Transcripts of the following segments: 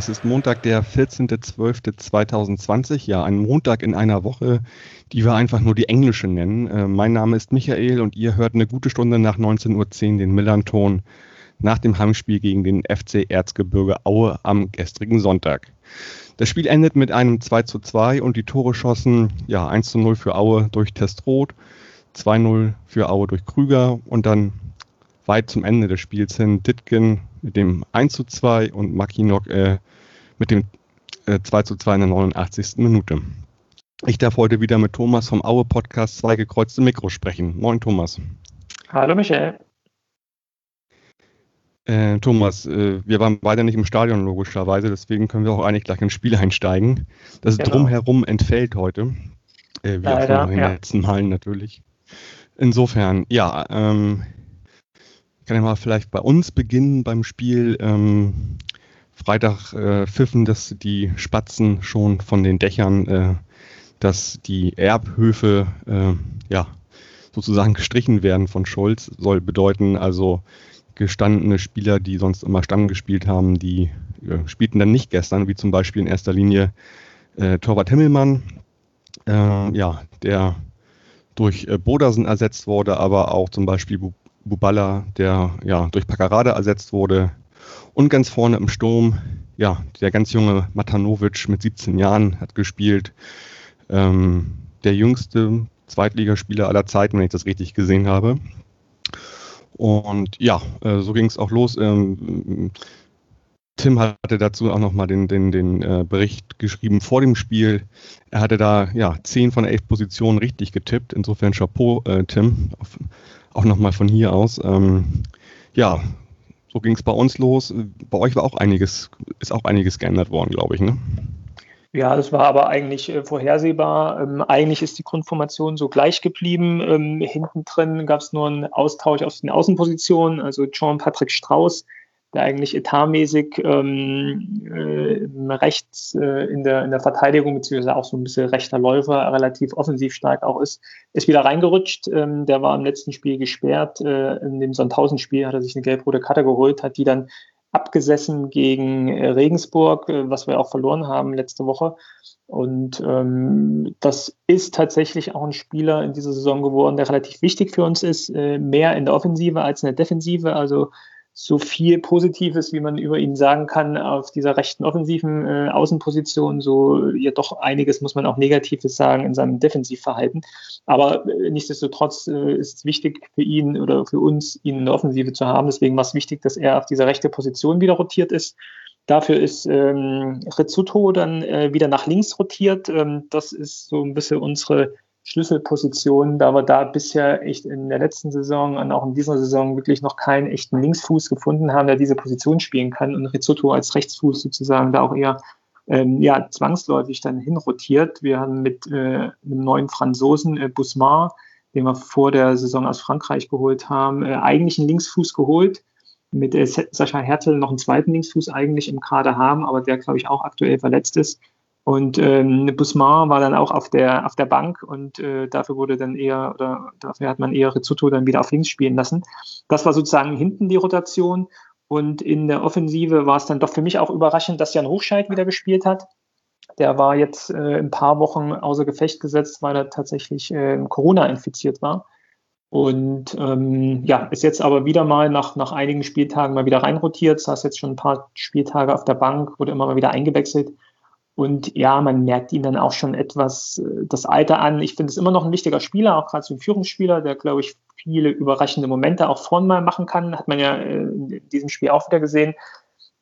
Es ist Montag, der 14.12.2020. Ja, ein Montag in einer Woche, die wir einfach nur die englische nennen. Äh, mein Name ist Michael und ihr hört eine gute Stunde nach 19.10 Uhr den Millanton nach dem Heimspiel gegen den FC Erzgebirge Aue am gestrigen Sonntag. Das Spiel endet mit einem 2 zu 2 und die Tore schossen ja 1 zu 0 für Aue durch Testroth, 2-0 für Aue durch Krüger und dann weit zum Ende des Spiels hin Ditgen mit dem 1 zu 2 und Makinok äh, mit dem äh, 2 zu 2 in der 89. Minute. Ich darf heute wieder mit Thomas vom Aue Podcast zwei gekreuzte Mikro sprechen. Moin Thomas. Hallo Michael. Äh, Thomas, äh, wir waren beide nicht im Stadion logischerweise, deswegen können wir auch eigentlich gleich ins Spiel einsteigen. Das genau. Drumherum entfällt heute, äh, wie Leider, auch in den ja. letzten Malen natürlich. Insofern, ja, ähm, kann ja mal vielleicht bei uns beginnen beim Spiel. Ähm, Freitag äh, pfiffen das die Spatzen schon von den Dächern, äh, dass die Erbhöfe äh, ja sozusagen gestrichen werden von Scholz. Soll bedeuten also gestandene Spieler, die sonst immer Stamm gespielt haben, die äh, spielten dann nicht gestern, wie zum Beispiel in erster Linie äh, Torwart Himmelmann, äh, ja, der durch äh, Bodersen ersetzt wurde, aber auch zum Beispiel Bubala, der ja durch Paccarada ersetzt wurde. Und ganz vorne im Sturm, ja, der ganz junge Matanovic mit 17 Jahren hat gespielt. Ähm, der jüngste Zweitligaspieler aller Zeiten, wenn ich das richtig gesehen habe. Und ja, äh, so ging es auch los. Ähm, Tim hatte dazu auch nochmal den, den, den äh, Bericht geschrieben vor dem Spiel. Er hatte da ja zehn von elf Positionen richtig getippt. Insofern Chapeau, äh, Tim. Auf, auch nochmal von hier aus. Ähm, ja, so ging es bei uns los. Bei euch war auch einiges, ist auch einiges geändert worden, glaube ich, ne? Ja, das war aber eigentlich äh, vorhersehbar. Ähm, eigentlich ist die Grundformation so gleich geblieben. Ähm, hinten drin gab es nur einen Austausch aus den Außenpositionen. Also Jean-Patrick Strauß der eigentlich etatmäßig ähm, äh, rechts äh, in, der, in der Verteidigung, beziehungsweise auch so ein bisschen rechter Läufer, relativ offensiv stark auch ist, ist wieder reingerutscht. Ähm, der war im letzten Spiel gesperrt. Äh, in dem Sonntausend-Spiel hat er sich eine gelb-rote Karte geholt, hat die dann abgesessen gegen äh, Regensburg, äh, was wir auch verloren haben letzte Woche. Und ähm, das ist tatsächlich auch ein Spieler in dieser Saison geworden, der relativ wichtig für uns ist, äh, mehr in der Offensive als in der Defensive. Also so viel Positives, wie man über ihn sagen kann, auf dieser rechten offensiven äh, Außenposition, so ja doch einiges muss man auch Negatives sagen in seinem Defensivverhalten. Aber äh, nichtsdestotrotz äh, ist es wichtig für ihn oder für uns, ihn in der Offensive zu haben. Deswegen war es wichtig, dass er auf dieser rechten Position wieder rotiert ist. Dafür ist ähm, Rizzuto dann äh, wieder nach links rotiert. Ähm, das ist so ein bisschen unsere Schlüsselpositionen, da wir da bisher echt in der letzten Saison und auch in dieser Saison wirklich noch keinen echten Linksfuß gefunden haben, der diese Position spielen kann und Rizzotto als Rechtsfuß sozusagen da auch eher ähm, ja, zwangsläufig dann hinrotiert. Wir haben mit äh, einem neuen Franzosen, äh, Busmar, den wir vor der Saison aus Frankreich geholt haben, äh, eigentlich einen Linksfuß geholt. Mit äh, Sascha Hertel noch einen zweiten Linksfuß eigentlich im Kader haben, aber der, glaube ich, auch aktuell verletzt ist. Und ähm, Busmar war dann auch auf der, auf der Bank und äh, dafür wurde dann eher, oder dafür hat man eher Rizzuto dann wieder auf links spielen lassen. Das war sozusagen hinten die Rotation. Und in der Offensive war es dann doch für mich auch überraschend, dass Jan Hochscheid wieder gespielt hat. Der war jetzt äh, ein paar Wochen außer Gefecht gesetzt, weil er tatsächlich äh, Corona infiziert war. Und ähm, ja, ist jetzt aber wieder mal nach, nach einigen Spieltagen mal wieder reinrotiert, saß jetzt schon ein paar Spieltage auf der Bank, wurde immer mal wieder eingewechselt. Und ja, man merkt ihn dann auch schon etwas äh, das Alter an. Ich finde es immer noch ein wichtiger Spieler, auch gerade so ein Führungsspieler, der, glaube ich, viele überraschende Momente auch vorn mal machen kann. Hat man ja äh, in diesem Spiel auch wieder gesehen,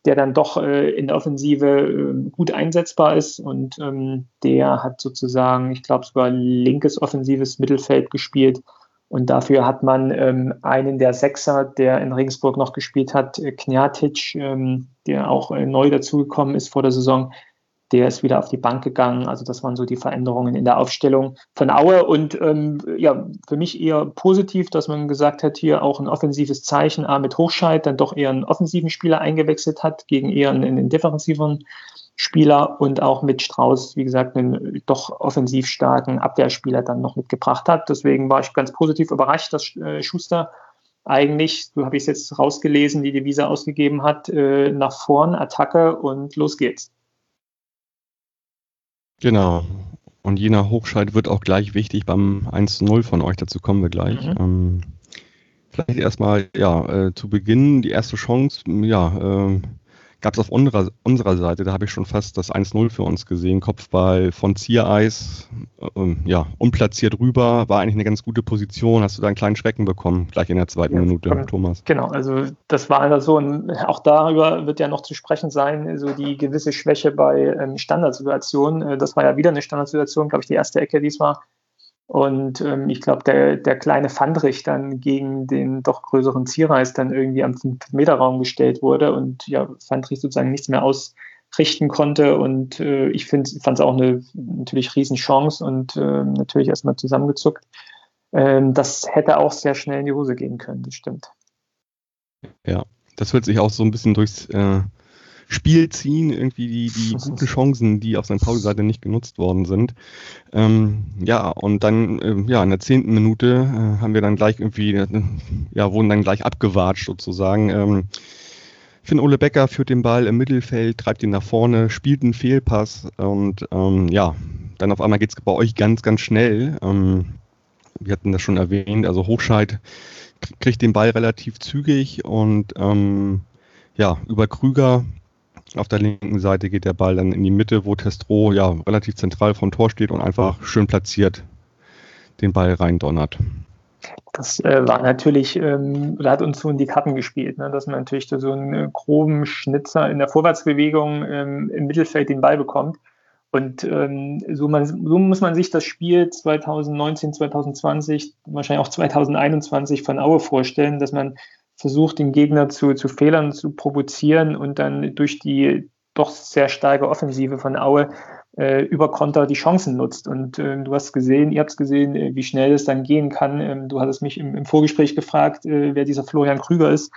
der dann doch äh, in der Offensive gut einsetzbar ist. Und ähm, der hat sozusagen, ich glaube, sogar linkes offensives Mittelfeld gespielt. Und dafür hat man ähm, einen der Sechser, der in Regensburg noch gespielt hat, Knjatic, ähm, der auch neu dazugekommen ist vor der Saison, der ist wieder auf die Bank gegangen. Also das waren so die Veränderungen in der Aufstellung von Aue. Und ähm, ja, für mich eher positiv, dass man gesagt hat, hier auch ein offensives Zeichen, A mit Hochscheid, dann doch eher einen offensiven Spieler eingewechselt hat, gegen eher einen, einen defensiveren Spieler und auch mit Strauß, wie gesagt, einen doch offensiv starken Abwehrspieler dann noch mitgebracht hat. Deswegen war ich ganz positiv überrascht, dass äh, Schuster eigentlich, so habe ich es jetzt rausgelesen, die Devise ausgegeben hat, äh, nach vorn, Attacke und los geht's. Genau. Und jener Hochschalt wird auch gleich wichtig beim 1-0 von euch, dazu kommen wir gleich. Mhm. Ähm, vielleicht erstmal, ja, äh, zu Beginn die erste Chance, ja, äh, gab es auf unserer, unserer Seite, da habe ich schon fast das 1-0 für uns gesehen. Kopfball von Ziereis, äh, ja, unplatziert rüber, war eigentlich eine ganz gute Position. Hast du da einen kleinen Schrecken bekommen, gleich in der zweiten ja, Minute, von, Thomas? Genau, also das war so ein, auch darüber wird ja noch zu sprechen sein, so die gewisse Schwäche bei ähm, Standardsituationen. Äh, das war ja wieder eine Standardsituation, glaube ich, die erste Ecke diesmal und ähm, ich glaube, der, der kleine Fandrich dann gegen den doch größeren Zierreis dann irgendwie am 5-Meter-Raum gestellt wurde und ja, Fandrich sozusagen nichts mehr ausrichten konnte. Und äh, ich fand es auch eine natürlich Riesenchance und äh, natürlich erstmal zusammengezuckt. Ähm, das hätte auch sehr schnell in die Hose gehen können, das stimmt. Ja, das wird sich auch so ein bisschen durchs äh, Spiel ziehen, irgendwie die, die guten Chancen, die auf St. Pauli-Seite nicht genutzt worden sind. Ähm, ja, und dann, äh, ja, in der zehnten Minute äh, haben wir dann gleich irgendwie, äh, ja, wurden dann gleich abgewatscht sozusagen. Ähm, Finn Ole Becker führt den Ball im Mittelfeld, treibt ihn nach vorne, spielt einen Fehlpass und ähm, ja, dann auf einmal geht es bei euch ganz, ganz schnell. Ähm, wir hatten das schon erwähnt, also Hochscheid kriegt den Ball relativ zügig und ähm, ja, über Krüger auf der linken Seite geht der Ball dann in die Mitte, wo Testro ja relativ zentral vom Tor steht und einfach schön platziert den Ball reindonnert. Das äh, war natürlich, ähm, da hat uns so in die Karten gespielt, ne, dass man natürlich so einen äh, groben Schnitzer in der Vorwärtsbewegung ähm, im Mittelfeld den Ball bekommt. Und ähm, so, man, so muss man sich das Spiel 2019, 2020, wahrscheinlich auch 2021 von Aue vorstellen, dass man versucht, den Gegner zu, zu Fehlern zu provozieren und dann durch die doch sehr starke Offensive von Aue äh, über Konter die Chancen nutzt. Und äh, du hast gesehen, ihr habt gesehen, äh, wie schnell es dann gehen kann. Ähm, du hattest mich im, im Vorgespräch gefragt, äh, wer dieser Florian Krüger ist.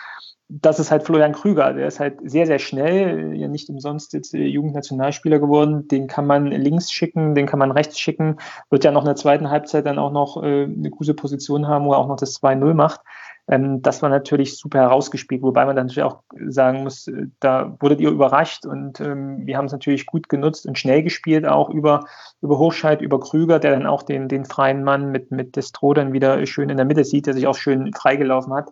Das ist halt Florian Krüger. Der ist halt sehr, sehr schnell, ja nicht umsonst jetzt äh, Jugendnationalspieler geworden. Den kann man links schicken, den kann man rechts schicken. Wird ja noch in der zweiten Halbzeit dann auch noch äh, eine gute Position haben, wo er auch noch das 2-0 macht. Ähm, das war natürlich super herausgespielt, wobei man dann natürlich auch sagen muss, äh, da wurdet ihr überrascht und ähm, wir haben es natürlich gut genutzt und schnell gespielt, auch über, über Hochscheid, über Krüger, der dann auch den, den freien Mann mit, mit Destro dann wieder schön in der Mitte sieht, der sich auch schön freigelaufen hat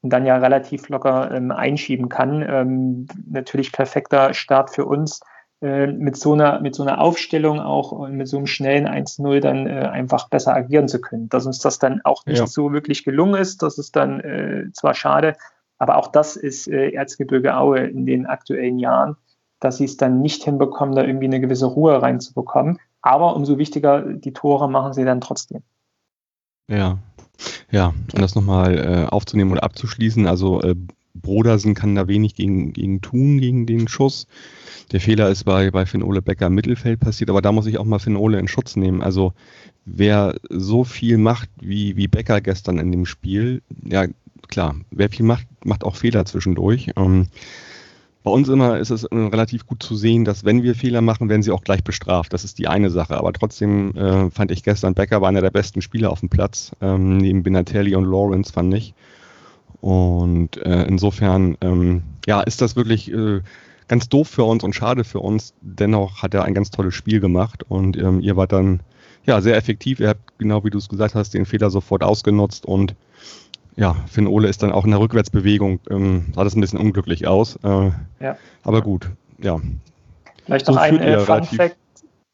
und dann ja relativ locker ähm, einschieben kann. Ähm, natürlich perfekter Start für uns äh, mit so einer, mit so einer Aufstellung auch und mit so einem schnellen 1-0 dann äh, einfach besser agieren zu können. Dass uns das dann auch nicht ja. so wirklich gelungen ist, das ist dann äh, zwar schade, aber auch das ist äh, Erzgebirge Aue in den aktuellen Jahren, dass sie es dann nicht hinbekommen, da irgendwie eine gewisse Ruhe reinzubekommen. Aber umso wichtiger, die Tore machen sie dann trotzdem. Ja, ja, um das nochmal äh, aufzunehmen oder abzuschließen, also äh, Brodersen kann da wenig gegen, gegen tun, gegen den Schuss. Der Fehler ist bei, bei Finn Ole Becker im Mittelfeld passiert, aber da muss ich auch mal Finn Ole in Schutz nehmen. Also wer so viel macht wie, wie Becker gestern in dem Spiel, ja klar, wer viel macht, macht auch Fehler zwischendurch. Ähm, bei uns immer ist es relativ gut zu sehen, dass wenn wir Fehler machen, werden sie auch gleich bestraft. Das ist die eine Sache. Aber trotzdem äh, fand ich gestern Becker war einer der besten Spieler auf dem Platz, ähm, neben Benatelli und Lawrence fand ich. Und äh, insofern, ähm, ja, ist das wirklich äh, ganz doof für uns und schade für uns. Dennoch hat er ein ganz tolles Spiel gemacht und ähm, ihr wart dann ja sehr effektiv. Ihr habt, genau wie du es gesagt hast, den Fehler sofort ausgenutzt und ja, Finn Ole ist dann auch in der Rückwärtsbewegung, ähm, sah das ein bisschen unglücklich aus. Äh, ja. Aber gut, ja. Vielleicht noch so ein äh, Fun Fact.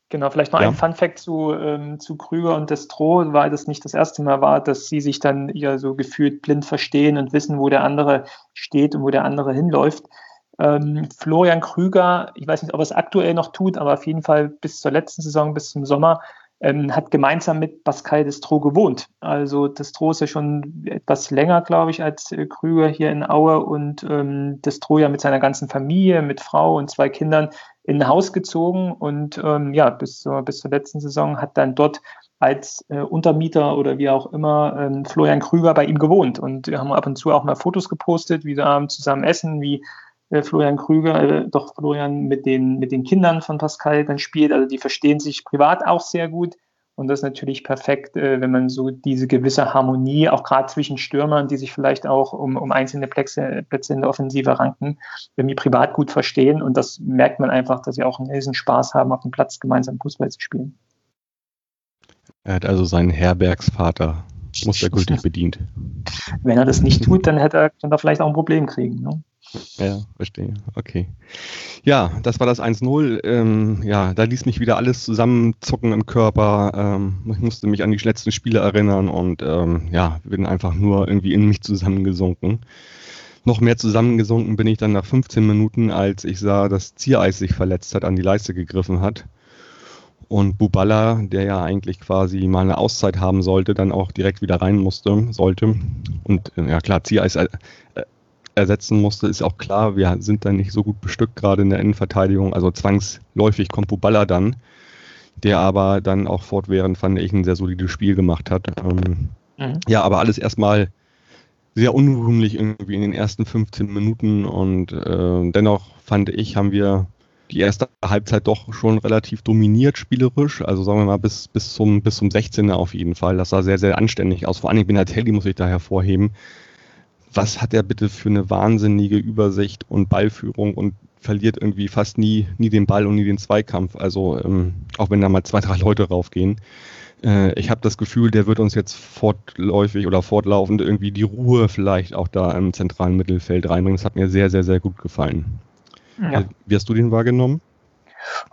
Genau, vielleicht noch ja. ein Fun Fact zu, ähm, zu Krüger und Destro, weil das nicht das erste Mal war, dass sie sich dann ja so gefühlt blind verstehen und wissen, wo der andere steht und wo der andere hinläuft. Ähm, Florian Krüger, ich weiß nicht, ob er es aktuell noch tut, aber auf jeden Fall bis zur letzten Saison, bis zum Sommer, ähm, hat gemeinsam mit Pascal Destro gewohnt. Also Destro ist ja schon etwas länger, glaube ich, als äh, Krüger hier in Aue und ähm, Destro ja mit seiner ganzen Familie, mit Frau und zwei Kindern in Haus gezogen und ähm, ja, bis zur, bis zur letzten Saison hat dann dort als äh, Untermieter oder wie auch immer ähm, Florian Krüger bei ihm gewohnt. Und wir haben ab und zu auch mal Fotos gepostet, wie sie zusammen essen, wie äh, Florian Krüger, äh, doch Florian mit den, mit den Kindern von Pascal dann spielt. Also die verstehen sich privat auch sehr gut. Und das ist natürlich perfekt, äh, wenn man so diese gewisse Harmonie, auch gerade zwischen Stürmern, die sich vielleicht auch um, um einzelne Plätze, Plätze in der Offensive ranken, irgendwie privat gut verstehen. Und das merkt man einfach, dass sie auch einen riesen Spaß haben, auf dem Platz gemeinsam Fußball zu spielen. Er hat also seinen Herbergsvater, muss er gültig bedient. Wenn er das nicht tut, dann hätte er, könnte er vielleicht auch ein Problem kriegen. Ne? Ja, verstehe. Okay. Ja, das war das 1-0. Ähm, ja, da ließ mich wieder alles zusammenzucken im Körper. Ähm, ich musste mich an die letzten Spiele erinnern und ähm, ja, bin einfach nur irgendwie in mich zusammengesunken. Noch mehr zusammengesunken bin ich dann nach 15 Minuten, als ich sah, dass Ziereis sich verletzt hat, an die Leiste gegriffen hat. Und Buballa, der ja eigentlich quasi mal eine Auszeit haben sollte, dann auch direkt wieder rein musste, sollte. Und äh, ja klar, Ziereis äh, ersetzen musste, ist auch klar, wir sind dann nicht so gut bestückt, gerade in der Innenverteidigung. Also zwangsläufig kommt Buballa dann, der aber dann auch fortwährend, fand ich, ein sehr solides Spiel gemacht hat. Ähm, mhm. Ja, aber alles erstmal sehr unrühmlich irgendwie in den ersten 15 Minuten und äh, dennoch fand ich, haben wir die erste Halbzeit doch schon relativ dominiert spielerisch. Also sagen wir mal bis, bis, zum, bis zum 16er auf jeden Fall. Das sah sehr, sehr anständig aus. Vor allem Benatelli muss ich da hervorheben. Was hat er bitte für eine wahnsinnige Übersicht und Ballführung und verliert irgendwie fast nie, nie den Ball und nie den Zweikampf. Also ähm, auch wenn da mal zwei, drei Leute raufgehen. Äh, ich habe das Gefühl, der wird uns jetzt fortläufig oder fortlaufend irgendwie die Ruhe vielleicht auch da im zentralen Mittelfeld reinbringen. Das hat mir sehr, sehr, sehr gut gefallen. Ja. Wie hast du den wahrgenommen?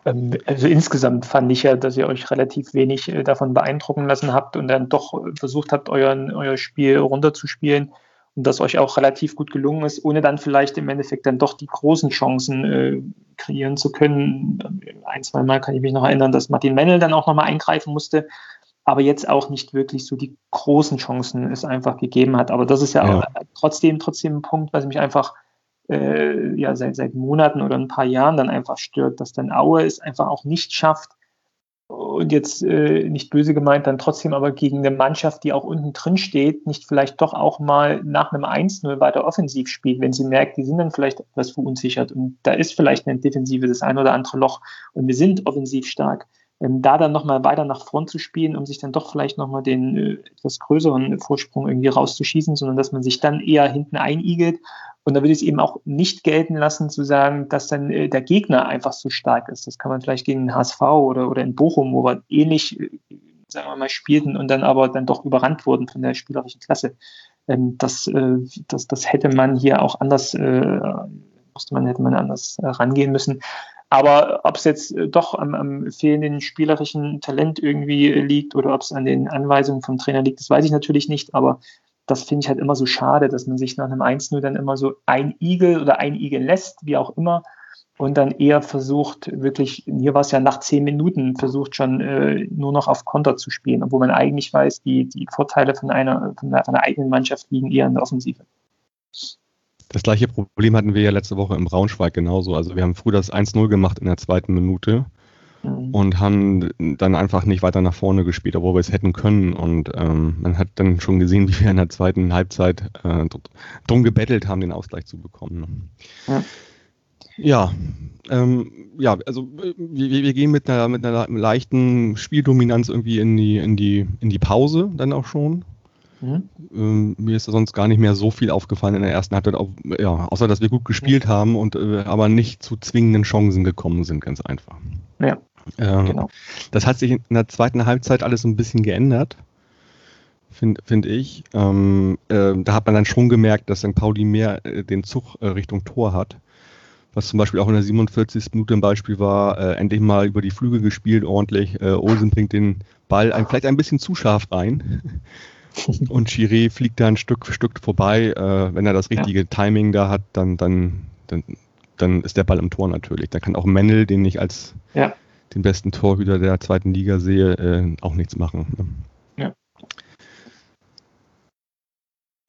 Ähm, also insgesamt fand ich ja, dass ihr euch relativ wenig äh, davon beeindrucken lassen habt und dann doch versucht habt, euren, euer Spiel runterzuspielen und das euch auch relativ gut gelungen ist, ohne dann vielleicht im Endeffekt dann doch die großen Chancen äh, kreieren zu können. Ein, zwei Mal kann ich mich noch erinnern, dass Martin Mennel dann auch nochmal eingreifen musste, aber jetzt auch nicht wirklich so die großen Chancen es einfach gegeben hat. Aber das ist ja, ja. trotzdem, trotzdem ein Punkt, was mich einfach äh, ja seit, seit Monaten oder ein paar Jahren dann einfach stört, dass dann Aue es einfach auch nicht schafft, und jetzt äh, nicht böse gemeint, dann trotzdem aber gegen eine Mannschaft, die auch unten drin steht, nicht vielleicht doch auch mal nach einem 1-0 weiter offensiv spielt, wenn sie merkt, die sind dann vielleicht etwas verunsichert und da ist vielleicht eine Defensive das ein oder andere Loch und wir sind offensiv stark. Ähm, da dann nochmal weiter nach vorn zu spielen, um sich dann doch vielleicht nochmal den äh, etwas größeren Vorsprung irgendwie rauszuschießen, sondern dass man sich dann eher hinten einigelt und da würde ich es eben auch nicht gelten lassen, zu sagen, dass dann äh, der Gegner einfach so stark ist. Das kann man vielleicht gegen den HSV oder, oder in Bochum, wo wir ähnlich, äh, sagen wir mal, spielten und dann aber dann doch überrannt wurden von der spielerischen Klasse. Ähm, das, äh, das, das hätte man hier auch anders, äh, musste man, hätte man anders äh, rangehen müssen. Aber ob es jetzt äh, doch am, am, fehlenden spielerischen Talent irgendwie liegt oder ob es an den Anweisungen vom Trainer liegt, das weiß ich natürlich nicht. Aber das finde ich halt immer so schade, dass man sich nach einem 1-0 dann immer so ein Igel oder ein Igel lässt, wie auch immer, und dann eher versucht, wirklich, hier war es ja nach zehn Minuten, versucht schon äh, nur noch auf Konter zu spielen, obwohl man eigentlich weiß, die, die Vorteile von einer, von einer eigenen Mannschaft liegen eher in der Offensive. Das gleiche Problem hatten wir ja letzte Woche im Braunschweig genauso. Also wir haben früh das 1-0 gemacht in der zweiten Minute mhm. und haben dann einfach nicht weiter nach vorne gespielt, obwohl wir es hätten können. Und ähm, man hat dann schon gesehen, wie wir in der zweiten Halbzeit äh, drum gebettelt haben, den Ausgleich zu bekommen. Ja. Ja, ähm, ja, also wir, wir gehen mit einer, mit einer leichten Spieldominanz irgendwie in die, in die, in die Pause dann auch schon. Mhm. Ähm, mir ist sonst gar nicht mehr so viel aufgefallen in der ersten Halbzeit, auch, ja, außer dass wir gut gespielt mhm. haben und äh, aber nicht zu zwingenden Chancen gekommen sind, ganz einfach. Ja. Ähm, genau. Das hat sich in der zweiten Halbzeit alles ein bisschen geändert, finde find ich. Ähm, äh, da hat man dann schon gemerkt, dass St. Pauli mehr äh, den Zug äh, Richtung Tor hat. Was zum Beispiel auch in der 47. Minute ein Beispiel war, äh, endlich mal über die Flügel gespielt, ordentlich. Äh, Olsen bringt den Ball ein, vielleicht ein bisschen zu scharf rein. Und Chiré fliegt da ein Stück für Stück vorbei. Äh, wenn er das richtige ja. Timing da hat, dann, dann, dann, dann ist der Ball im Tor natürlich. Da kann auch Mendel, den ich als ja den besten Torhüter der zweiten Liga sehe, äh, auch nichts machen. Ne? Ja.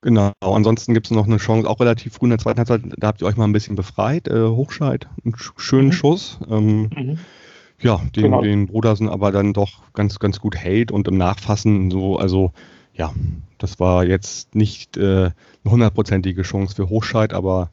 Genau, ansonsten gibt es noch eine Chance, auch relativ früh in der zweiten Halbzeit, da habt ihr euch mal ein bisschen befreit. Äh, Hochscheid, einen schönen mhm. Schuss. Ähm, mhm. Ja, den, genau. den Brudersen aber dann doch ganz, ganz gut hält und im Nachfassen so, also ja, das war jetzt nicht äh, eine hundertprozentige Chance für Hochscheid, aber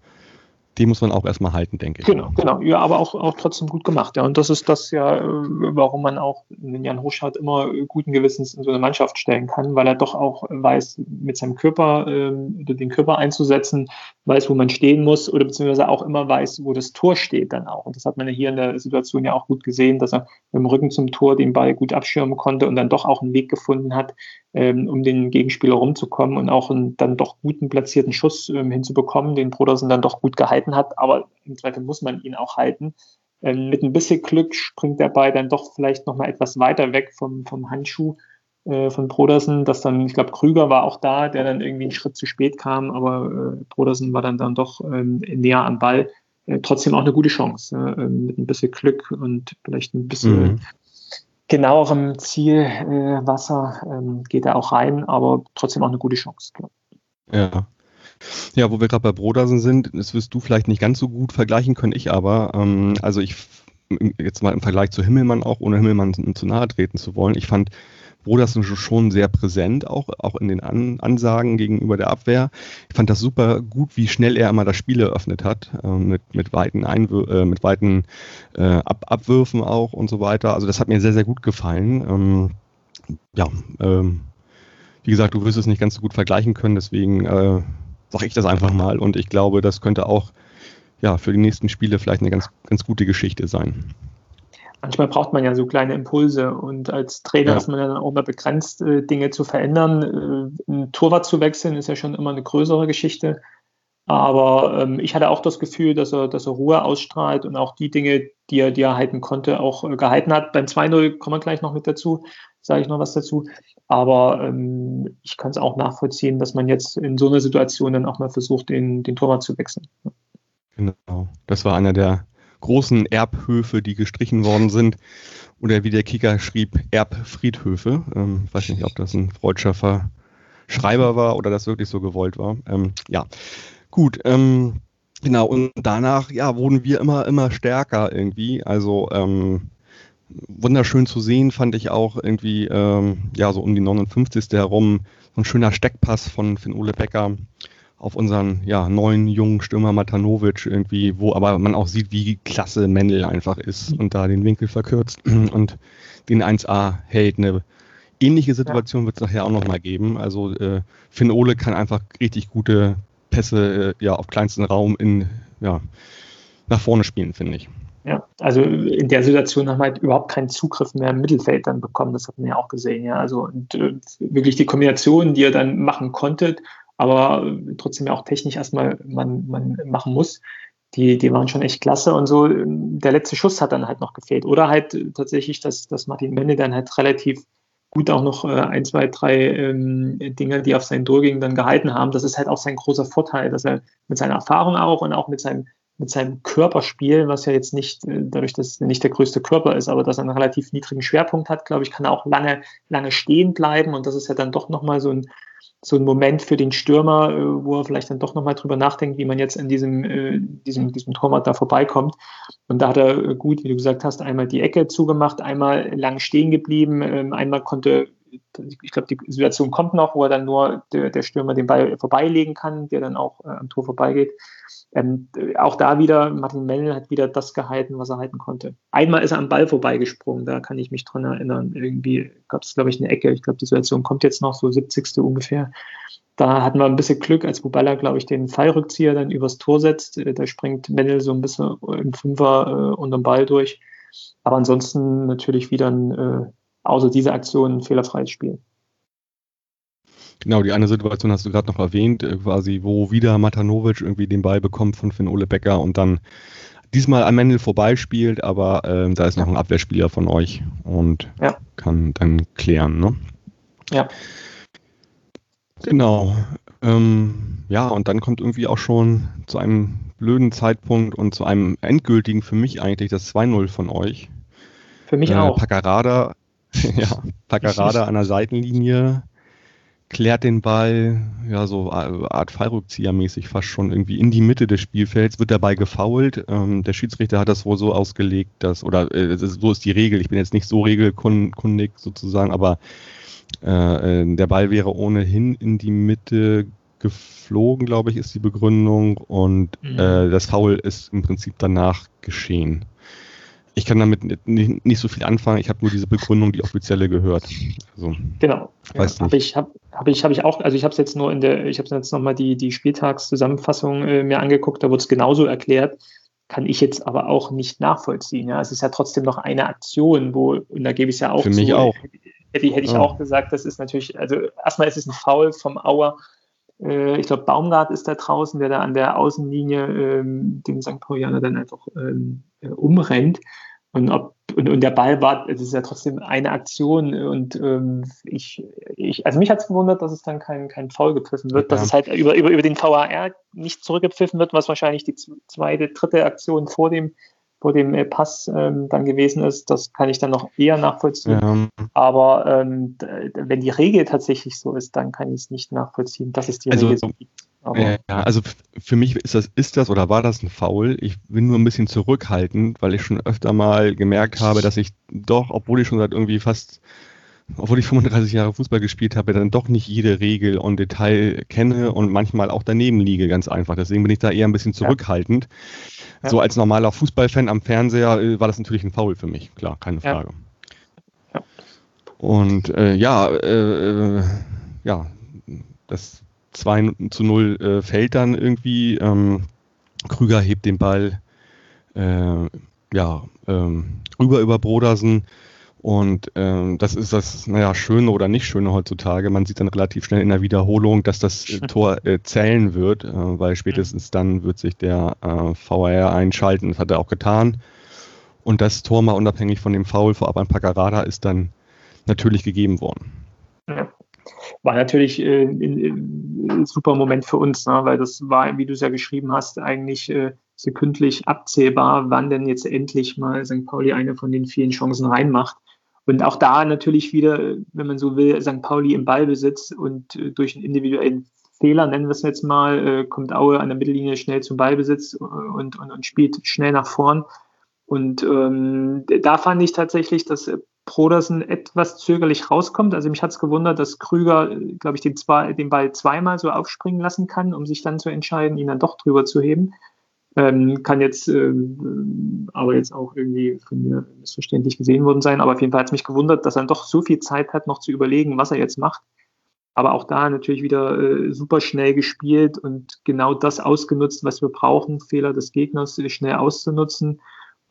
die muss man auch erstmal halten, denke ich. Genau, genau. Ja, aber auch, auch trotzdem gut gemacht. Ja. Und das ist das ja, äh, warum man auch den Jan Hoschardt immer guten Gewissens in so eine Mannschaft stellen kann, weil er doch auch weiß, mit seinem Körper, äh, den Körper einzusetzen, weiß, wo man stehen muss oder beziehungsweise auch immer weiß, wo das Tor steht dann auch. Und das hat man ja hier in der Situation ja auch gut gesehen, dass er mit dem Rücken zum Tor den Ball gut abschirmen konnte und dann doch auch einen Weg gefunden hat, ähm, um den Gegenspieler rumzukommen und auch einen dann doch guten platzierten Schuss ähm, hinzubekommen, den Brodersen dann doch gut gehalten hat. Aber im Zweifel muss man ihn auch halten. Ähm, mit ein bisschen Glück springt der Ball dann doch vielleicht nochmal etwas weiter weg vom, vom Handschuh äh, von Brodersen, dass dann, ich glaube, Krüger war auch da, der dann irgendwie einen Schritt zu spät kam, aber äh, Brodersen war dann, dann doch ähm, näher am Ball. Äh, trotzdem auch eine gute Chance, äh, mit ein bisschen Glück und vielleicht ein bisschen mhm genauerem Zielwasser äh, ähm, geht er auch rein, aber trotzdem auch eine gute Chance. Ja. Ja, wo wir gerade bei Brodersen sind, das wirst du vielleicht nicht ganz so gut vergleichen können, ich aber. Ähm, also ich jetzt mal im Vergleich zu Himmelmann auch, ohne Himmelmann zu nahe treten zu wollen. Ich fand Brodersen schon sehr präsent, auch, auch in den An Ansagen gegenüber der Abwehr. Ich fand das super gut, wie schnell er immer das Spiel eröffnet hat, äh, mit, mit weiten, Einwür äh, mit weiten äh, Ab Abwürfen auch und so weiter. Also das hat mir sehr, sehr gut gefallen. Ähm, ja, ähm, wie gesagt, du wirst es nicht ganz so gut vergleichen können, deswegen äh, sage ich das einfach mal und ich glaube, das könnte auch ja, für die nächsten Spiele vielleicht eine ganz, ganz gute Geschichte sein manchmal braucht man ja so kleine Impulse und als Trainer ja. ist man ja dann auch mal begrenzt, äh, Dinge zu verändern. Äh, ein Torwart zu wechseln ist ja schon immer eine größere Geschichte. Aber ähm, ich hatte auch das Gefühl, dass er, dass er Ruhe ausstrahlt und auch die Dinge, die er, die er halten konnte, auch äh, gehalten hat. Beim 2-0 kommen wir gleich noch mit dazu, sage ich noch was dazu. Aber ähm, ich kann es auch nachvollziehen, dass man jetzt in so einer Situation dann auch mal versucht, den, den Torwart zu wechseln. Genau, das war einer der großen Erbhöfe, die gestrichen worden sind. Oder wie der Kicker schrieb, Erbfriedhöfe. Ähm, weiß nicht, ob das ein freudscher Schreiber war oder das wirklich so gewollt war. Ähm, ja, gut. Ähm, genau, und danach ja, wurden wir immer, immer stärker irgendwie. Also ähm, wunderschön zu sehen fand ich auch irgendwie, ähm, ja, so um die 59. herum, so ein schöner Steckpass von Finn Ole Becker auf unseren ja, neuen jungen Stürmer Matanovic irgendwie, wo aber man auch sieht, wie klasse Mendel einfach ist und da den Winkel verkürzt und den 1A hält. Eine ähnliche Situation wird es nachher auch nochmal geben. Also äh, Finn Ole kann einfach richtig gute Pässe äh, ja, auf kleinsten Raum in, ja, nach vorne spielen, finde ich. Ja, also in der Situation haben wir halt überhaupt keinen Zugriff mehr im Mittelfeld dann bekommen. Das hat man ja auch gesehen. Ja, also und, äh, wirklich die Kombination, die ihr dann machen konntet, aber trotzdem ja auch technisch erstmal man, man machen muss. Die, die waren schon echt klasse und so. Der letzte Schuss hat dann halt noch gefehlt. Oder halt tatsächlich, dass, dass Martin Mende dann halt relativ gut auch noch äh, ein, zwei, drei ähm, Dinge, die auf seinen Durchgängen dann gehalten haben. Das ist halt auch sein großer Vorteil, dass er mit seiner Erfahrung auch und auch mit seinem, mit seinem Körperspiel, was ja jetzt nicht, äh, dadurch, dass er nicht der größte Körper ist, aber dass er einen relativ niedrigen Schwerpunkt hat, glaube ich, kann er auch lange, lange stehen bleiben und das ist ja dann doch nochmal so ein, so ein Moment für den Stürmer, äh, wo er vielleicht dann doch nochmal drüber nachdenkt, wie man jetzt an diesem, äh, diesem, diesem Torwart da vorbeikommt. Und da hat er äh, gut, wie du gesagt hast, einmal die Ecke zugemacht, einmal lang stehen geblieben, ähm, einmal konnte, ich glaube, die Situation kommt noch, wo er dann nur der, der Stürmer den Ball vorbeilegen kann, der dann auch am Tor vorbeigeht. Ähm, auch da wieder, Martin Mennel hat wieder das gehalten, was er halten konnte. Einmal ist er am Ball vorbeigesprungen, da kann ich mich dran erinnern. Irgendwie gab es, glaube ich, eine Ecke. Ich glaube, die Situation kommt jetzt noch so 70. ungefähr. Da hatten wir ein bisschen Glück, als Buballa, glaube ich, den Fallrückzieher dann übers Tor setzt. Äh, da springt Mennel so ein bisschen im Fünfer äh, unterm Ball durch. Aber ansonsten natürlich wieder ein, äh, außer dieser Aktion, ein fehlerfreies Spiel. Genau, die eine Situation hast du gerade noch erwähnt, äh, quasi, wo wieder Matanovic irgendwie den Ball bekommt von Finn Ole Becker und dann diesmal am Mendel vorbeispielt, aber äh, da ist noch ein Abwehrspieler von euch und ja. kann dann klären, ne? Ja. Genau. Ähm, ja, und dann kommt irgendwie auch schon zu einem blöden Zeitpunkt und zu einem endgültigen für mich eigentlich das 2-0 von euch. Für mich äh, auch. Paccarada, ja, Paccarada an der Seitenlinie klärt den Ball, ja, so Art Fallrückzieher-mäßig fast schon irgendwie in die Mitte des Spielfelds, wird dabei gefoult. Ähm, der Schiedsrichter hat das wohl so ausgelegt, dass, oder äh, so ist die Regel, ich bin jetzt nicht so regelkundig sozusagen, aber äh, äh, der Ball wäre ohnehin in die Mitte geflogen, glaube ich, ist die Begründung. Und mhm. äh, das Foul ist im Prinzip danach geschehen. Ich kann damit nicht, nicht so viel anfangen. Ich habe nur diese Begründung, die offizielle gehört. Also, genau. Ja, habe ich, hab, hab ich, hab ich auch, also ich habe es jetzt nur in der, ich habe jetzt nochmal die, die Spieltagszusammenfassung äh, mir angeguckt, da wurde es genauso erklärt. Kann ich jetzt aber auch nicht nachvollziehen. Ja, es ist ja trotzdem noch eine Aktion, wo, und da gebe ich es ja auch Für mich zu, auch. Hätte, hätte ich oh. auch gesagt, das ist natürlich, also erstmal ist es ein Foul vom Auer. Äh, ich glaube, Baumgart ist da draußen, der da an der Außenlinie ähm, den St. Paulianer dann einfach ähm, äh, umrennt. Und, ob, und, und der Ball war, es ist ja trotzdem eine Aktion und ähm, ich, ich, also mich hat es gewundert, dass es dann kein, kein Foul gepfiffen wird, ja. dass es halt über, über, über den VAR nicht zurückgepfiffen wird, was wahrscheinlich die zweite, dritte Aktion vor dem vor dem äh, Pass ähm, dann gewesen ist. Das kann ich dann noch eher nachvollziehen. Ja. Aber ähm, wenn die Regel tatsächlich so ist, dann kann ich es nicht nachvollziehen. Das ist die also, Regel. Aber, ja, also für mich ist das, ist das oder war das ein Foul? Ich bin nur ein bisschen zurückhaltend, weil ich schon öfter mal gemerkt habe, dass ich doch, obwohl ich schon seit irgendwie fast obwohl ich 35 Jahre Fußball gespielt habe, dann doch nicht jede Regel und Detail kenne und manchmal auch daneben liege, ganz einfach. Deswegen bin ich da eher ein bisschen zurückhaltend. Ja. So als normaler Fußballfan am Fernseher äh, war das natürlich ein Foul für mich, klar, keine Frage. Ja. Und äh, ja, äh, äh ja, das 2 zu 0 äh, fällt dann irgendwie. Ähm, Krüger hebt den Ball äh, ja, ähm, rüber über Brodersen und ähm, das ist das, naja, Schöne oder nicht Schöne heutzutage. Man sieht dann relativ schnell in der Wiederholung, dass das äh, Tor äh, zählen wird, äh, weil spätestens dann wird sich der äh, VAR einschalten. Das hat er auch getan. Und das Tor mal unabhängig von dem Foul vor Aban Pacarada ist dann natürlich gegeben worden. Ja. War natürlich äh, ein, ein, super Moment für uns, ne? weil das war, wie du es ja geschrieben hast, eigentlich äh, sekündlich abzählbar, wann denn jetzt endlich mal St. Pauli eine von den vielen Chancen reinmacht. Und auch da natürlich wieder, wenn man so will, St. Pauli im Ballbesitz und äh, durch einen individuellen Fehler, nennen wir es jetzt mal, äh, kommt Aue an der Mittellinie schnell zum Ballbesitz äh, und, und, und spielt schnell nach vorn. Und ähm, da fand ich tatsächlich, dass Brodersen etwas zögerlich rauskommt. Also mich hat es gewundert, dass Krüger, glaube ich, den, zwei, den Ball zweimal so aufspringen lassen kann, um sich dann zu entscheiden, ihn dann doch drüber zu heben. Ähm, kann jetzt ähm, aber jetzt auch irgendwie von mir missverständlich gesehen worden sein. Aber auf jeden Fall hat es mich gewundert, dass er doch so viel Zeit hat, noch zu überlegen, was er jetzt macht. Aber auch da natürlich wieder äh, super schnell gespielt und genau das ausgenutzt, was wir brauchen, Fehler des Gegners äh, schnell auszunutzen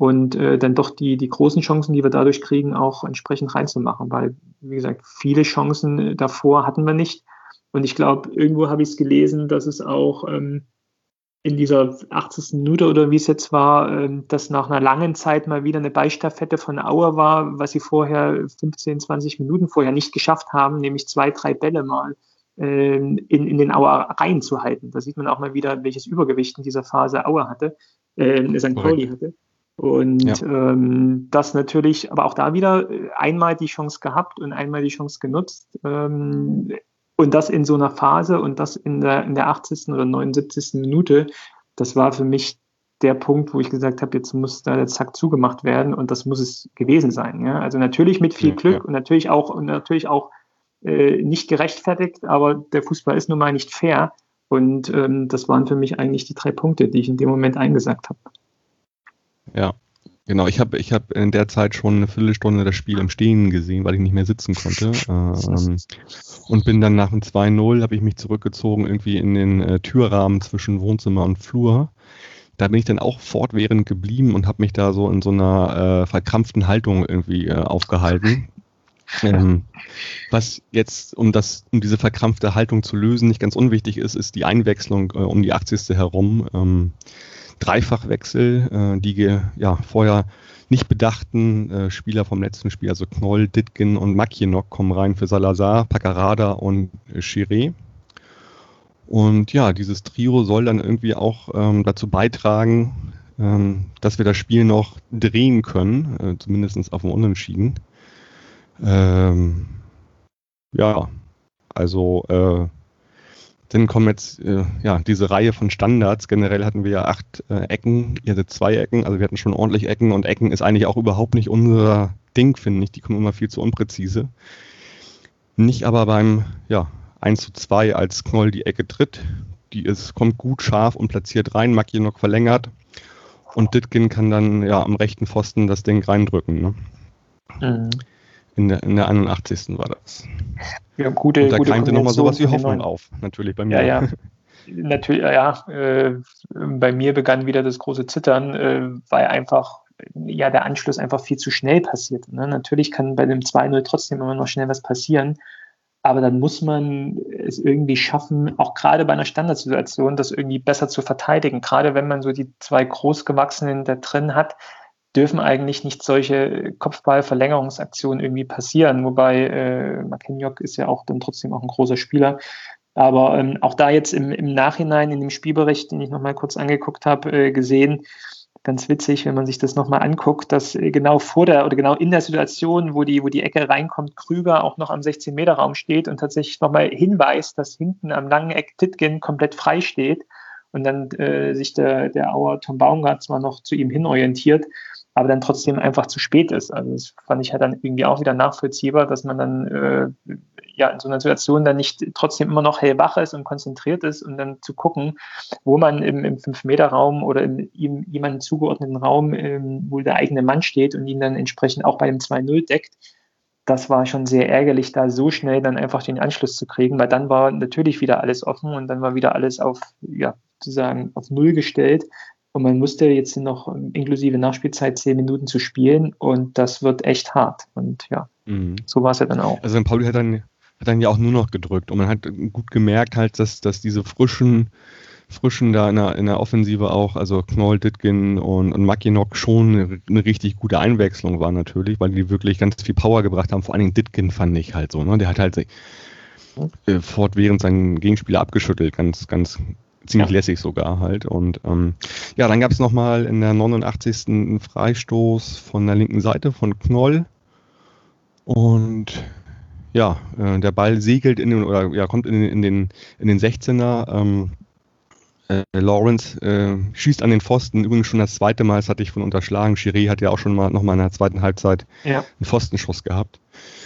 und äh, dann doch die, die großen Chancen, die wir dadurch kriegen, auch entsprechend reinzumachen. Weil, wie gesagt, viele Chancen äh, davor hatten wir nicht. Und ich glaube, irgendwo habe ich es gelesen, dass es auch ähm, in dieser 80. Minute oder wie es jetzt war, ähm, dass nach einer langen Zeit mal wieder eine Beistaffette von Auer war, was sie vorher 15, 20 Minuten vorher nicht geschafft haben, nämlich zwei, drei Bälle mal ähm, in, in den Auer reinzuhalten. Da sieht man auch mal wieder, welches Übergewicht in dieser Phase Auer hatte, äh, St. Pauli hatte. Und ja. ähm, das natürlich, aber auch da wieder äh, einmal die Chance gehabt und einmal die Chance genutzt. Ähm, und das in so einer Phase und das in der, in der 80. oder 79. Minute, das war für mich der Punkt, wo ich gesagt habe, jetzt muss da der Zack zugemacht werden und das muss es gewesen sein. Ja? Also natürlich mit viel Glück ja. und natürlich auch und natürlich auch äh, nicht gerechtfertigt, aber der Fußball ist nun mal nicht fair. Und ähm, das waren für mich eigentlich die drei Punkte, die ich in dem Moment eingesagt habe. Ja, Genau, ich habe ich hab in der Zeit schon eine Viertelstunde das Spiel im Stehen gesehen, weil ich nicht mehr sitzen konnte. Ähm, und bin dann nach dem 2-0, habe ich mich zurückgezogen, irgendwie in den äh, Türrahmen zwischen Wohnzimmer und Flur. Da bin ich dann auch fortwährend geblieben und habe mich da so in so einer äh, verkrampften Haltung irgendwie äh, aufgehalten. Ähm, was jetzt, um das, um diese verkrampfte Haltung zu lösen, nicht ganz unwichtig ist, ist die Einwechslung äh, um die 80. herum. Ähm, Dreifachwechsel, äh, die ja vorher nicht bedachten äh, Spieler vom letzten Spiel, also Knoll, Ditgen und Makienok kommen rein für Salazar, Paccarada und äh, Chiré. Und ja, dieses Trio soll dann irgendwie auch ähm, dazu beitragen, ähm, dass wir das Spiel noch drehen können, äh, zumindest auf dem Unentschieden. Ähm, ja, Also äh, dann kommen jetzt äh, ja diese Reihe von Standards. Generell hatten wir ja acht äh, Ecken, ihr hattet zwei Ecken, also wir hatten schon ordentlich Ecken und Ecken ist eigentlich auch überhaupt nicht unser Ding, finde ich. Die kommen immer viel zu unpräzise. Nicht aber beim ja, 1 zu 2, als Knoll die Ecke tritt. Die ist, kommt gut scharf und platziert rein, Mackinock verlängert. Und Ditkin kann dann ja am rechten Pfosten das Ding reindrücken. Ne? Mhm. In, der, in der 81. war das. Ja, gute, und da keimte nochmal sowas wie Hoffnung auf, natürlich bei mir. Ja, ja. Natürlich, ja, äh, bei mir begann wieder das große Zittern, äh, weil einfach ja der Anschluss einfach viel zu schnell passiert. Ne? Natürlich kann bei dem 2-0 trotzdem immer noch schnell was passieren, aber dann muss man es irgendwie schaffen, auch gerade bei einer Standardsituation, das irgendwie besser zu verteidigen. Gerade wenn man so die zwei Großgewachsenen da drin hat, dürfen eigentlich nicht solche Kopfballverlängerungsaktionen irgendwie passieren. Wobei äh, Makenjok ist ja auch dann trotzdem auch ein großer Spieler. Aber ähm, auch da jetzt im, im Nachhinein in dem Spielbericht, den ich nochmal kurz angeguckt habe, äh, gesehen, ganz witzig, wenn man sich das nochmal anguckt, dass äh, genau vor der oder genau in der Situation, wo die, wo die Ecke reinkommt, Krüger auch noch am 16-Meter-Raum steht und tatsächlich nochmal hinweist, dass hinten am langen Eck Titgen komplett frei steht und dann äh, sich der, der Auer Tom Baumgart zwar noch zu ihm hin orientiert, aber dann trotzdem einfach zu spät ist. Also das fand ich halt dann irgendwie auch wieder nachvollziehbar, dass man dann äh, ja in so einer Situation dann nicht trotzdem immer noch hellwach ist und konzentriert ist und dann zu gucken, wo man im, im 5-Meter-Raum oder im ihm jemandem zugeordneten Raum, ähm, wo der eigene Mann steht und ihn dann entsprechend auch bei dem 2-0 deckt. Das war schon sehr ärgerlich, da so schnell dann einfach den Anschluss zu kriegen, weil dann war natürlich wieder alles offen und dann war wieder alles auf, ja, sozusagen auf Null gestellt. Und man musste jetzt noch inklusive Nachspielzeit zehn Minuten zu spielen und das wird echt hart. Und ja, mhm. so war es ja dann auch. Also Pauli hat dann, hat dann ja auch nur noch gedrückt und man hat gut gemerkt halt, dass, dass diese frischen, frischen da in der, in der Offensive auch, also Knoll, Ditkin und, und Mackinock schon eine, eine, richtig gute Einwechslung war natürlich, weil die wirklich ganz viel Power gebracht haben. Vor allen Dingen Ditkin fand ich halt so, ne? Der hat halt äh, fortwährend seinen Gegenspieler abgeschüttelt, ganz, ganz ziemlich lässig sogar halt. Und ähm, ja, dann gab es nochmal in der 89. einen Freistoß von der linken Seite von Knoll. Und ja, äh, der Ball segelt in den, oder ja, kommt in den, in den, in den 16er. Ähm, äh, Lawrence äh, schießt an den Pfosten, übrigens schon das zweite Mal, das hatte ich von unterschlagen. Chiré hat ja auch schon mal nochmal in der zweiten Halbzeit ja. einen Pfostenschuss gehabt.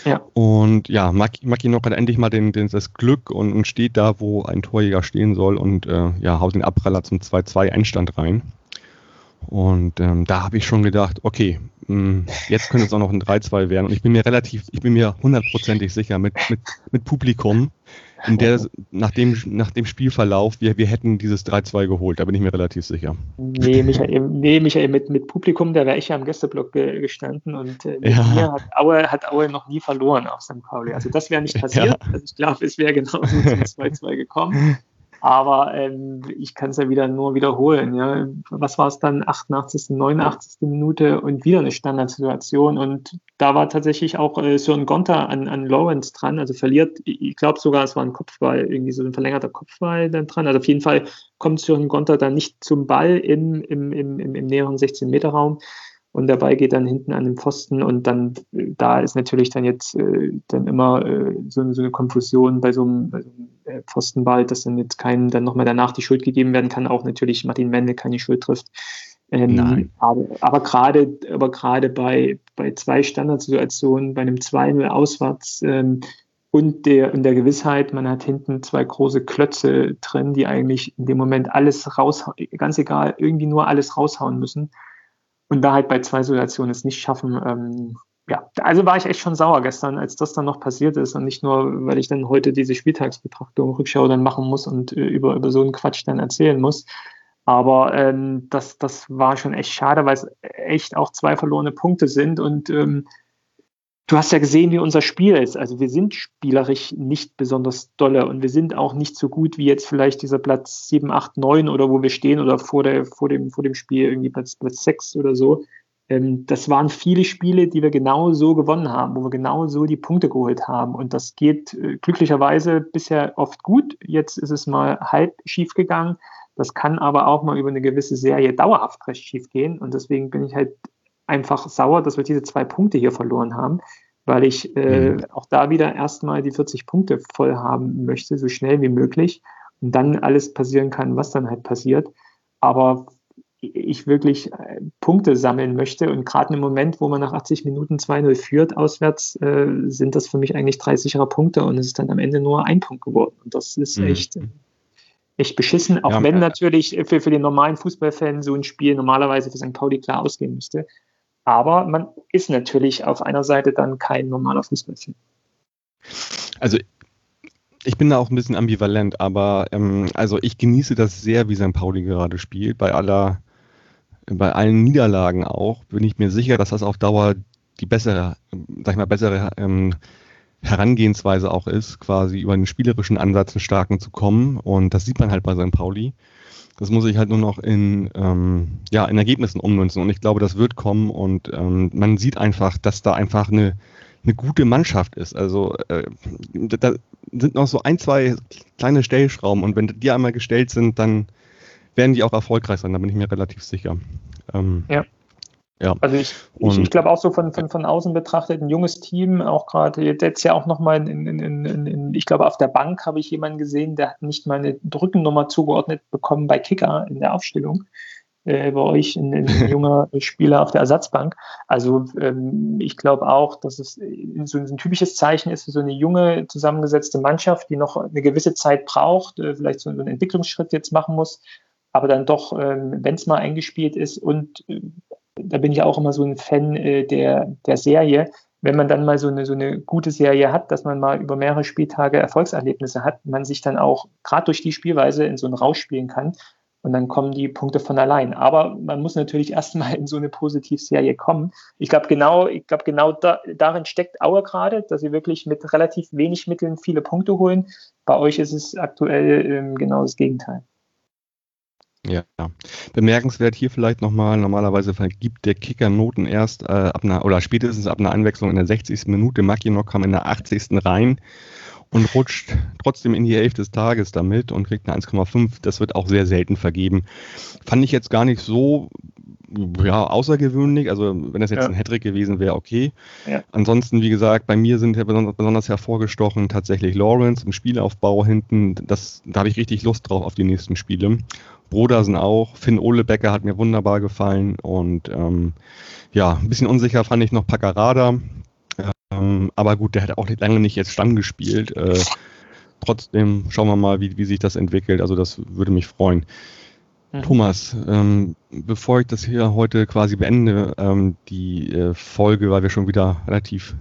Ja. Und ja, Maki noch hat endlich mal den, den, das Glück und, und, steht da, wo ein Torjäger stehen soll und äh, ja, haut den Abpraller zum 2-2 Einstand rein. Und ähm, da habe ich schon gedacht, okay, mh, hm, jetzt könnte es auch noch ein 3-2 werden. Und ich bin mir relativ, ich bin mir hundertprozentig sicher, mit, mit, mit Publikum, in der, nach dem, nach dem Spielverlauf, wir, wir hätten dieses 3-2 geholt, da bin ich mir relativ sicher. Nee, Michael, nee, Michael mit, mit Publikum, da wäre ich ja am Gästeblock ge gestanden und äh, mit ja. mir hat Aue, hat Aue noch nie verloren auf St. Pauli. Also das wäre nicht passiert. Ja. Also ich glaube, es wäre genauso zum 2-2 gekommen. Aber ähm, ich kann es ja wieder nur wiederholen. Ja. Was war es dann? 88., 89. Minute und wieder eine Standardsituation. Und da war tatsächlich auch äh, Sören Gonter an, an Lawrence dran. Also verliert, ich glaube sogar, es war ein Kopfball, irgendwie so ein verlängerter Kopfball dann dran. Also auf jeden Fall kommt Sören Gonter dann nicht zum Ball im, im, im, im, im näheren 16-Meter-Raum und der Ball geht dann hinten an den Pfosten und dann da ist natürlich dann jetzt äh, dann immer äh, so, so, eine Konfusion bei so einem, bei so einem äh, Pfostenball, dass dann jetzt keinem dann nochmal danach die Schuld gegeben werden kann, auch natürlich Martin Mende keine Schuld trifft. Ähm, Nein. Aber, aber gerade aber gerade bei, bei zwei Standardsituationen, bei einem 2-0 auswärts ähm, und der, in der Gewissheit, man hat hinten zwei große Klötze drin, die eigentlich in dem Moment alles raus, ganz egal, irgendwie nur alles raushauen müssen und da halt bei zwei Situationen es nicht schaffen, ähm, ja, also war ich echt schon sauer gestern, als das dann noch passiert ist und nicht nur, weil ich dann heute diese Spieltagsbetrachtung, Rückschau dann machen muss und äh, über, über so einen Quatsch dann erzählen muss. Aber ähm, das, das war schon echt schade, weil es echt auch zwei verlorene Punkte sind und ähm, du hast ja gesehen, wie unser Spiel ist. Also wir sind spielerisch nicht besonders dolle und wir sind auch nicht so gut wie jetzt vielleicht dieser Platz 7, 8, 9 oder wo wir stehen oder vor, der, vor, dem, vor dem Spiel irgendwie Platz, Platz 6 oder so. Ähm, das waren viele Spiele, die wir genau so gewonnen haben, wo wir genau so die Punkte geholt haben. Und das geht äh, glücklicherweise bisher oft gut. Jetzt ist es mal halb schief gegangen. Das kann aber auch mal über eine gewisse Serie dauerhaft recht schief gehen. Und deswegen bin ich halt einfach sauer, dass wir diese zwei Punkte hier verloren haben. weil ich äh, mhm. auch da wieder erstmal die 40 Punkte voll haben möchte, so schnell wie möglich. Und dann alles passieren kann, was dann halt passiert. Aber ich wirklich äh, Punkte sammeln möchte. Und gerade im Moment, wo man nach 80 Minuten 2-0 führt auswärts, äh, sind das für mich eigentlich drei sichere Punkte und es ist dann am Ende nur ein Punkt geworden. Und das ist mhm. echt, echt beschissen, auch ja, wenn natürlich für, für den normalen Fußballfan so ein Spiel normalerweise für St. Pauli klar ausgehen müsste. Aber man ist natürlich auf einer Seite dann kein normaler Fußballfan. Also ich bin da auch ein bisschen ambivalent, aber ähm, also ich genieße das sehr, wie St. Pauli gerade spielt, bei aller bei allen Niederlagen auch, bin ich mir sicher, dass das auf Dauer die bessere, sag ich mal, bessere ähm, Herangehensweise auch ist, quasi über den spielerischen Ansatz einen starken zu kommen. Und das sieht man halt bei St. Pauli. Das muss ich halt nur noch in, ähm, ja, in Ergebnissen ummünzen. Und ich glaube, das wird kommen. Und ähm, man sieht einfach, dass da einfach eine, eine gute Mannschaft ist. Also äh, da sind noch so ein, zwei kleine Stellschrauben. Und wenn die einmal gestellt sind, dann werden die auch erfolgreich sein, da bin ich mir relativ sicher. Ähm, ja. Ja. Also ich, ich, ich glaube auch so von, von, von außen betrachtet, ein junges Team, auch gerade jetzt ja auch nochmal in, in, in, in, ich glaube auf der Bank habe ich jemanden gesehen, der hat nicht mal eine Rückennummer zugeordnet bekommen bei Kicker in der Aufstellung. Äh, bei euch ein, ein junger Spieler auf der Ersatzbank. Also ähm, ich glaube auch, dass es so ein, typisches Zeichen ist für so eine junge, zusammengesetzte Mannschaft, die noch eine gewisse Zeit braucht, äh, vielleicht so einen Entwicklungsschritt jetzt machen muss, aber dann doch, ähm, wenn es mal eingespielt ist und äh, da bin ich auch immer so ein Fan äh, der, der Serie, wenn man dann mal so eine, so eine gute Serie hat, dass man mal über mehrere Spieltage Erfolgserlebnisse hat, man sich dann auch gerade durch die Spielweise in so einen Rausch spielen kann und dann kommen die Punkte von allein. Aber man muss natürlich erstmal in so eine Positivserie kommen. Ich glaube, genau, ich glaube, genau da, darin steckt Aue gerade, dass sie wirklich mit relativ wenig Mitteln viele Punkte holen. Bei euch ist es aktuell ähm, genau das Gegenteil. Ja, bemerkenswert hier vielleicht nochmal, normalerweise vergibt der Kicker Noten erst äh, ab einer, oder spätestens ab einer Einwechslung in der 60. Minute. Mackinock kam in der 80. rein und rutscht trotzdem in die Hälfte des Tages damit und kriegt eine 1,5. Das wird auch sehr selten vergeben. Fand ich jetzt gar nicht so ja, außergewöhnlich. Also wenn das jetzt ja. ein Hattrick gewesen wäre, okay. Ja. Ansonsten, wie gesagt, bei mir sind ja besonders, hervorgestochen tatsächlich Lawrence im Spielaufbau hinten. Das, da habe ich richtig Lust drauf auf die nächsten Spiele. Brodersen auch. Finn Ohlebecker hat mir wunderbar gefallen. Und ähm, ja, ein bisschen unsicher fand ich noch Paccarada. Ähm, aber gut, der hat auch lange nicht jetzt Stamm gespielt. Äh, trotzdem schauen wir mal, wie, wie sich das entwickelt. Also das würde mich freuen. Mhm. Thomas, ähm, bevor ich das hier heute quasi beende, ähm, die äh, Folge, weil wir schon wieder relativ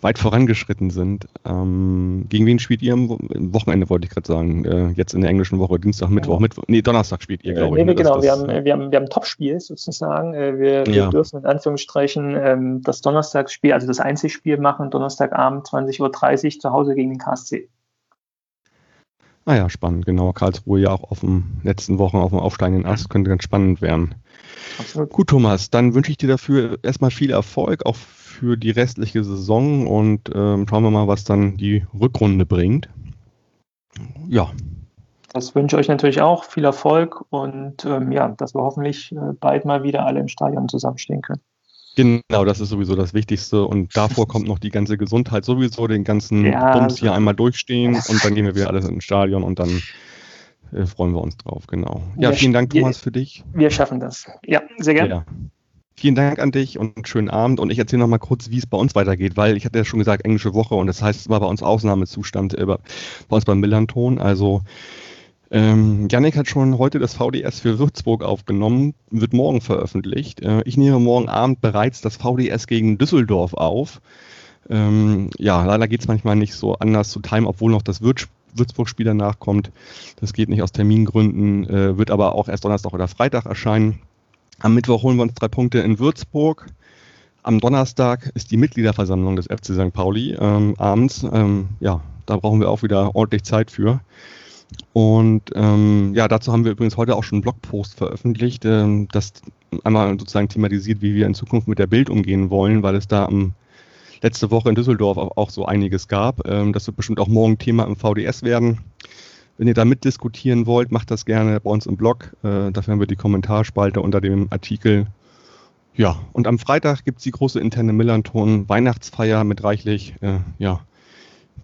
weit vorangeschritten sind. Ähm, gegen wen spielt ihr am Wochenende, wollte ich gerade sagen? Äh, jetzt in der englischen Woche, Dienstag, Mittwoch, ja. Mittwoch. Nee, Donnerstag spielt ihr, glaube äh, ich. Nee, ne? genau, wir, haben, wir, haben, wir haben Topspiel sozusagen. Äh, wir, ja. wir, dürfen in Anführungsstrichen ähm, das Donnerstagsspiel, also das Einzelspiel machen, Donnerstagabend 20.30 Uhr zu Hause gegen den KSC. Ah ja, spannend, genau. Karlsruhe ja auch auf dem letzten Wochen auf dem aufsteigenden Ast, könnte ganz spannend werden. Absolut. Gut, Thomas, dann wünsche ich dir dafür erstmal viel Erfolg, auch für die restliche Saison und ähm, schauen wir mal, was dann die Rückrunde bringt. Ja. Das wünsche ich euch natürlich auch. Viel Erfolg und ähm, ja, dass wir hoffentlich äh, bald mal wieder alle im Stadion zusammenstehen können. Genau, das ist sowieso das Wichtigste. Und davor kommt noch die ganze Gesundheit sowieso, den ganzen ja, Bums hier einmal durchstehen und dann gehen wir wieder alles ins Stadion und dann äh, freuen wir uns drauf, genau. Ja, vielen Dank, Thomas, für dich. Wir schaffen das. Ja, sehr gerne. Ja. Vielen Dank an dich und einen schönen Abend. Und ich erzähle noch mal kurz, wie es bei uns weitergeht, weil ich hatte ja schon gesagt, englische Woche und das heißt, es war bei uns Ausnahmezustand äh, bei uns beim Millanton. Also ähm, Yannick hat schon heute das VDS für Würzburg aufgenommen, wird morgen veröffentlicht. Äh, ich nehme morgen Abend bereits das VDS gegen Düsseldorf auf. Ähm, ja, leider geht es manchmal nicht so anders zu Time, obwohl noch das Würz Würzburg-Spiel danach kommt. Das geht nicht aus Termingründen, äh, wird aber auch erst Donnerstag oder Freitag erscheinen. Am Mittwoch holen wir uns drei Punkte in Würzburg. Am Donnerstag ist die Mitgliederversammlung des FC St. Pauli ähm, abends. Ähm, ja, da brauchen wir auch wieder ordentlich Zeit für. Und ähm, ja, dazu haben wir übrigens heute auch schon einen Blogpost veröffentlicht, ähm, das einmal sozusagen thematisiert, wie wir in Zukunft mit der Bild umgehen wollen, weil es da am, letzte Woche in Düsseldorf auch so einiges gab. Ähm, das wird bestimmt auch morgen Thema im VDS werden. Wenn ihr da mitdiskutieren wollt, macht das gerne bei uns im Blog. Äh, dafür haben wir die Kommentarspalte unter dem Artikel. Ja, und am Freitag gibt es die große interne Millanton Weihnachtsfeier mit reichlich äh, ja,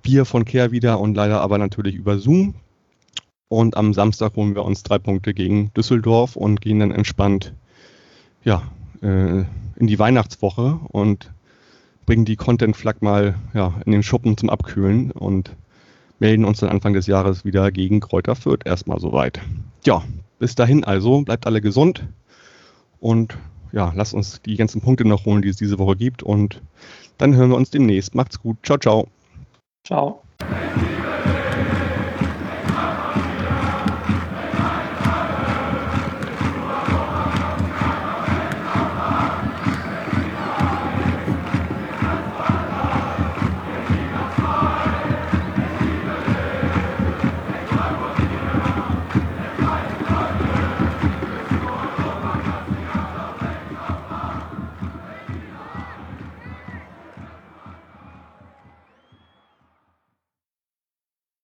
Bier von Kehr wieder und leider aber natürlich über Zoom. Und am Samstag holen wir uns drei Punkte gegen Düsseldorf und gehen dann entspannt ja, äh, in die Weihnachtswoche und bringen die Content-Flag mal ja, in den Schuppen zum Abkühlen und melden uns dann Anfang des Jahres wieder gegen Kräuter Fürth erstmal soweit. Ja, bis dahin also, bleibt alle gesund und ja, lasst uns die ganzen Punkte noch holen, die es diese Woche gibt und dann hören wir uns demnächst. Macht's gut. Ciao, ciao. Ciao.